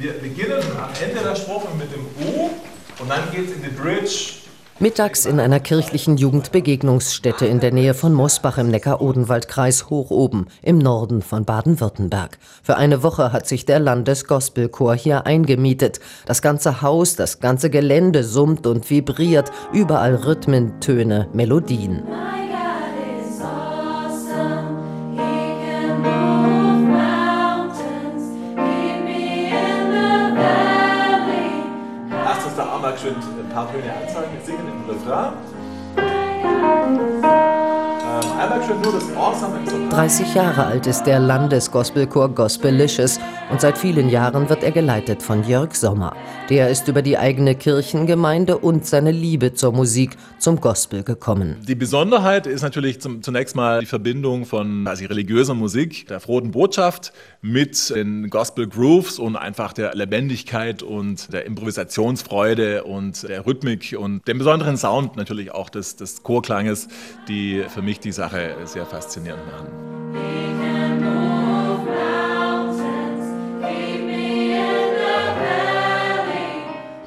Wir beginnen am Ende der Strophe mit dem U und dann geht es in die Bridge. Mittags in einer kirchlichen Jugendbegegnungsstätte in der Nähe von Mosbach im Neckar-Odenwald-Kreis hoch oben im Norden von Baden-Württemberg. Für eine Woche hat sich der Landesgospelchor hier eingemietet. Das ganze Haus, das ganze Gelände summt und vibriert, überall Rhythmen, Töne, Melodien. Ein paar Töne anzeigen, wir singen im Refrain. 30 Jahre alt ist der Landesgospelchor Gospelicious und seit vielen Jahren wird er geleitet von Jörg Sommer. Der ist über die eigene Kirchengemeinde und seine Liebe zur Musik zum Gospel gekommen. Die Besonderheit ist natürlich zum, zunächst mal die Verbindung von quasi religiöser Musik, der frohen Botschaft mit den Gospel Grooves und einfach der Lebendigkeit und der Improvisationsfreude und der Rhythmik und dem besonderen Sound natürlich auch des, des Chorklanges, die für mich die Sache sehr faszinierend machen.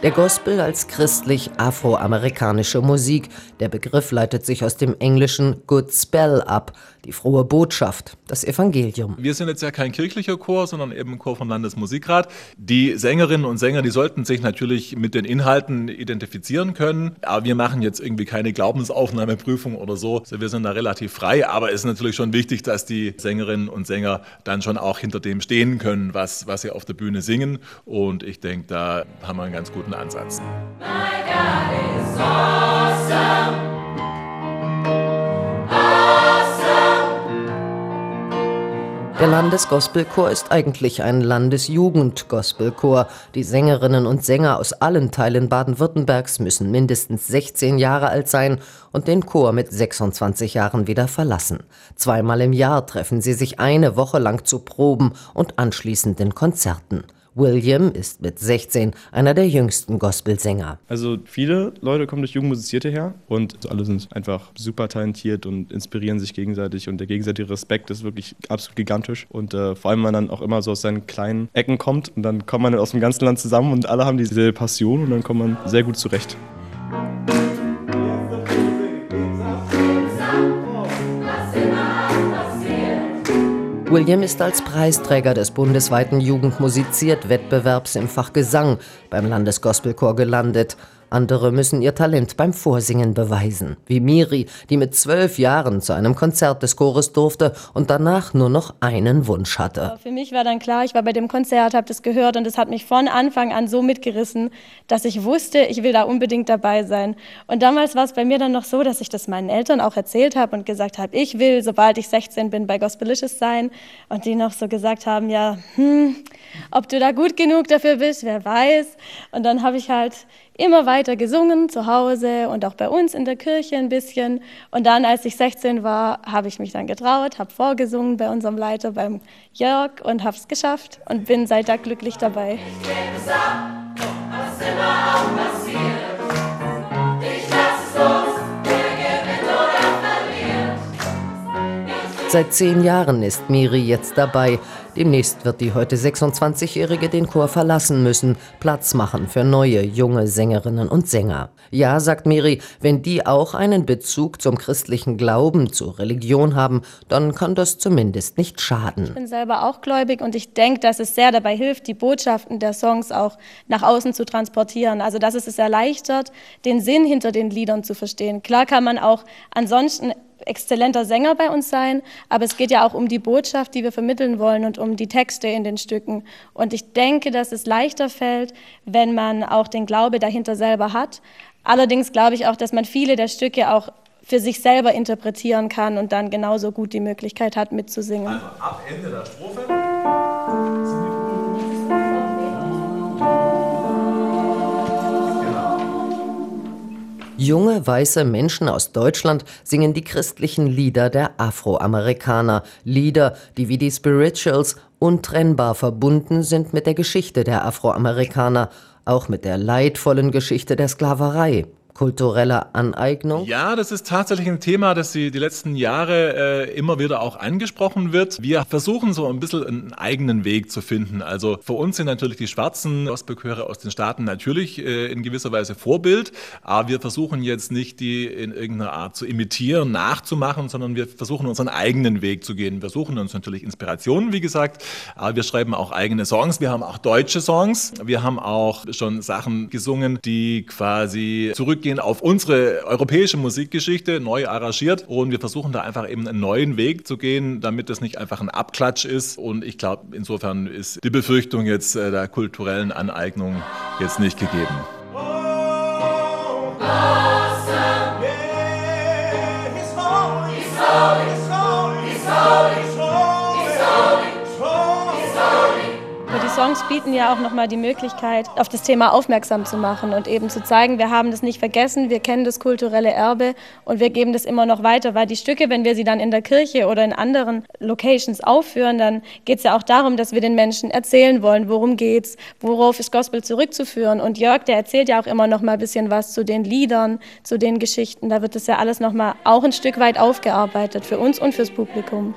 Der Gospel als christlich-afroamerikanische Musik. Der Begriff leitet sich aus dem englischen Good Spell ab, die frohe Botschaft, das Evangelium. Wir sind jetzt ja kein kirchlicher Chor, sondern eben Chor vom Landesmusikrat. Die Sängerinnen und Sänger, die sollten sich natürlich mit den Inhalten identifizieren können, aber wir machen jetzt irgendwie keine Glaubensaufnahmeprüfung oder so. Also wir sind da relativ frei, aber es ist natürlich schon wichtig, dass die Sängerinnen und Sänger dann schon auch hinter dem stehen können, was, was sie auf der Bühne singen. Und ich denke, da haben wir einen ganz guten Ansatz. Is awesome. Der Landesgospelchor ist eigentlich ein Landesjugendgospelchor. Die Sängerinnen und Sänger aus allen Teilen Baden-Württembergs müssen mindestens 16 Jahre alt sein und den Chor mit 26 Jahren wieder verlassen. Zweimal im Jahr treffen sie sich eine Woche lang zu Proben und anschließend in Konzerten. William ist mit 16 einer der jüngsten Gospelsänger. Also viele Leute kommen durch Jugendmusizierte her und alle sind einfach super talentiert und inspirieren sich gegenseitig und der gegenseitige Respekt ist wirklich absolut gigantisch und äh, vor allem, wenn man dann auch immer so aus seinen kleinen Ecken kommt und dann kommt man aus dem ganzen Land zusammen und alle haben diese Passion und dann kommt man sehr gut zurecht. William ist als Preisträger des bundesweiten Jugendmusiziert-Wettbewerbs im Fach Gesang beim Landesgospelchor gelandet andere müssen ihr Talent beim Vorsingen beweisen, wie Miri, die mit zwölf Jahren zu einem Konzert des Chores durfte und danach nur noch einen Wunsch hatte. Für mich war dann klar, ich war bei dem Konzert, habe das gehört und es hat mich von Anfang an so mitgerissen, dass ich wusste, ich will da unbedingt dabei sein. Und damals war es bei mir dann noch so, dass ich das meinen Eltern auch erzählt habe und gesagt habe, ich will, sobald ich 16 bin, bei Gospelicious sein. Und die noch so gesagt haben, ja, hm, ob du da gut genug dafür bist, wer weiß. Und dann habe ich halt immer weiter gesungen zu Hause und auch bei uns in der Kirche ein bisschen. Und dann, als ich 16 war, habe ich mich dann getraut, habe vorgesungen bei unserem Leiter, beim Jörg und habe es geschafft und bin seit da glücklich dabei. Seit zehn Jahren ist Miri jetzt dabei. Demnächst wird die heute 26-Jährige den Chor verlassen müssen, Platz machen für neue, junge Sängerinnen und Sänger. Ja, sagt Miri, wenn die auch einen Bezug zum christlichen Glauben, zur Religion haben, dann kann das zumindest nicht schaden. Ich bin selber auch gläubig und ich denke, dass es sehr dabei hilft, die Botschaften der Songs auch nach außen zu transportieren. Also, dass es es erleichtert, den Sinn hinter den Liedern zu verstehen. Klar kann man auch ansonsten exzellenter Sänger bei uns sein, aber es geht ja auch um die Botschaft, die wir vermitteln wollen und um die Texte in den Stücken. Und ich denke, dass es leichter fällt, wenn man auch den Glaube dahinter selber hat. Allerdings glaube ich auch, dass man viele der Stücke auch für sich selber interpretieren kann und dann genauso gut die Möglichkeit hat, mitzusingen. Also ab Ende der Strophe Junge weiße Menschen aus Deutschland singen die christlichen Lieder der Afroamerikaner, Lieder, die wie die Spirituals untrennbar verbunden sind mit der Geschichte der Afroamerikaner, auch mit der leidvollen Geschichte der Sklaverei. Kulturelle Aneignung? Ja, das ist tatsächlich ein Thema, das die, die letzten Jahre äh, immer wieder auch angesprochen wird. Wir versuchen so ein bisschen einen eigenen Weg zu finden. Also für uns sind natürlich die schwarzen Gospelchöre aus den Staaten natürlich äh, in gewisser Weise Vorbild, aber wir versuchen jetzt nicht, die in irgendeiner Art zu imitieren, nachzumachen, sondern wir versuchen unseren eigenen Weg zu gehen. Wir suchen uns natürlich Inspirationen, wie gesagt, aber wir schreiben auch eigene Songs. Wir haben auch deutsche Songs. Wir haben auch schon Sachen gesungen, die quasi zurückgehen auf unsere europäische Musikgeschichte, neu arrangiert. Und wir versuchen da einfach eben einen neuen Weg zu gehen, damit das nicht einfach ein Abklatsch ist. Und ich glaube, insofern ist die Befürchtung jetzt äh, der kulturellen Aneignung jetzt nicht gegeben. Songs bieten ja auch nochmal die Möglichkeit, auf das Thema aufmerksam zu machen und eben zu zeigen, wir haben das nicht vergessen, wir kennen das kulturelle Erbe und wir geben das immer noch weiter, weil die Stücke, wenn wir sie dann in der Kirche oder in anderen Locations aufführen, dann geht es ja auch darum, dass wir den Menschen erzählen wollen, worum geht's, worauf ist Gospel zurückzuführen. Und Jörg, der erzählt ja auch immer noch mal ein bisschen was zu den Liedern, zu den Geschichten. Da wird das ja alles noch mal auch ein Stück weit aufgearbeitet für uns und fürs Publikum.